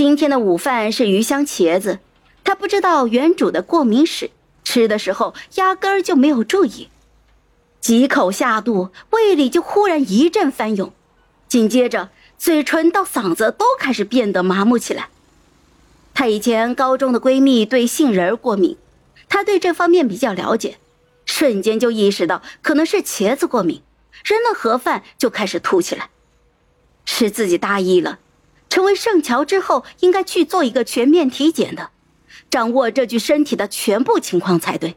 今天的午饭是鱼香茄子，他不知道原主的过敏史，吃的时候压根儿就没有注意，几口下肚，胃里就忽然一阵翻涌，紧接着嘴唇到嗓子都开始变得麻木起来。她以前高中的闺蜜对杏仁过敏，她对这方面比较了解，瞬间就意识到可能是茄子过敏，扔了盒饭就开始吐起来，是自己大意了。成为圣乔之后，应该去做一个全面体检的，掌握这具身体的全部情况才对。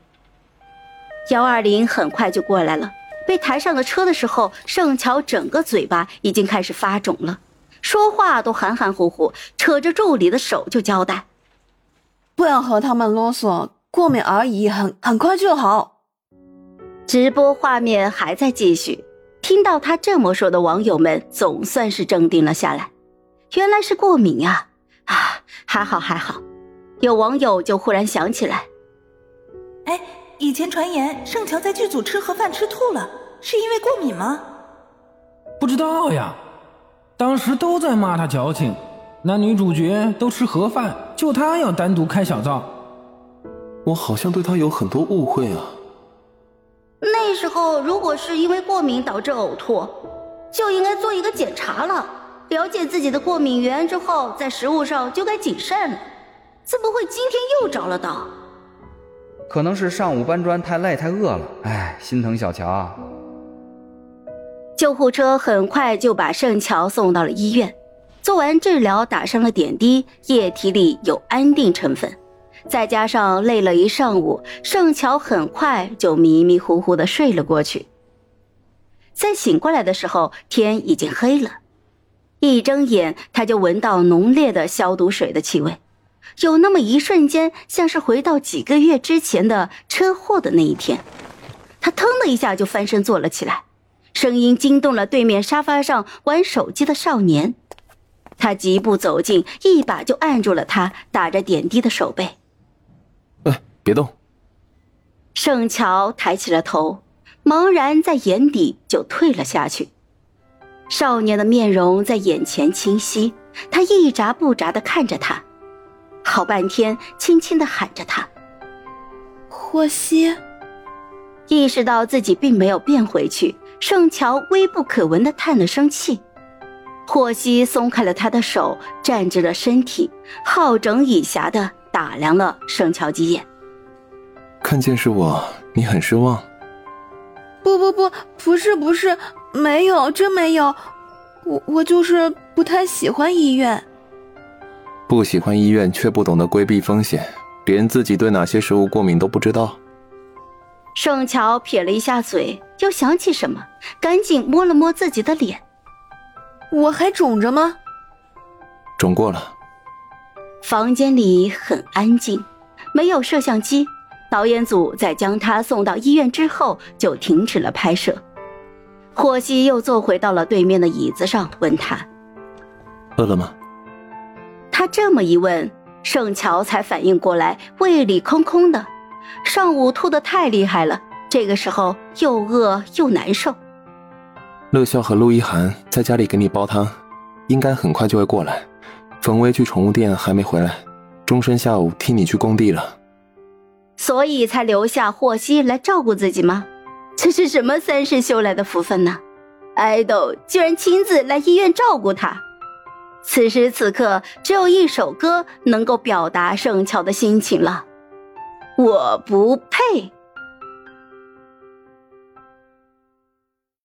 幺二零很快就过来了，被抬上了车的时候，圣乔整个嘴巴已经开始发肿了，说话都含含糊糊，扯着助理的手就交代：“不要和他们啰嗦，过敏而已，很很快就好。”直播画面还在继续，听到他这么说的网友们总算是镇定了下来。原来是过敏呀！啊，还好还好。有网友就忽然想起来，哎，以前传言盛乔在剧组吃盒饭吃吐了，是因为过敏吗？不知道呀，当时都在骂他矫情。男女主角都吃盒饭，就他要单独开小灶。我好像对他有很多误会啊。那时候如果是因为过敏导致呕吐，就应该做一个检查了。了解自己的过敏源之后，在食物上就该谨慎了。怎么会今天又着了道？可能是上午搬砖太累太饿了，哎，心疼小乔。救护车很快就把盛乔送到了医院，做完治疗，打上了点滴，液体里有安定成分，再加上累了一上午，盛乔很快就迷迷糊糊的睡了过去。在醒过来的时候，天已经黑了。一睁眼，他就闻到浓烈的消毒水的气味，有那么一瞬间，像是回到几个月之前的车祸的那一天。他腾的一下就翻身坐了起来，声音惊动了对面沙发上玩手机的少年。他疾步走近，一把就按住了他打着点滴的手背。哎，别动！盛乔抬起了头，茫然在眼底就退了下去。少年的面容在眼前清晰，他一眨不眨的看着他，好半天，轻轻的喊着他：“霍希。”意识到自己并没有变回去，盛乔微不可闻的叹了声气。霍希松开了他的手，站直了身体，好整以暇的打量了盛乔几眼。看见是我，你很失望？不不不，是不是。没有，真没有，我我就是不太喜欢医院。不喜欢医院，却不懂得规避风险，连自己对哪些食物过敏都不知道。盛乔撇了一下嘴，又想起什么，赶紧摸了摸自己的脸。我还肿着吗？肿过了。房间里很安静，没有摄像机，导演组在将他送到医院之后就停止了拍摄。霍希又坐回到了对面的椅子上，问他：“饿了吗？”他这么一问，盛乔才反应过来，胃里空空的，上午吐的太厉害了，这个时候又饿又难受。乐笑和陆一涵在家里给你煲汤，应该很快就会过来。冯威去宠物店还没回来，钟声下午替你去工地了，所以才留下霍希来照顾自己吗？这是什么三世修来的福分呢？爱豆居然亲自来医院照顾他。此时此刻，只有一首歌能够表达盛乔的心情了。我不配。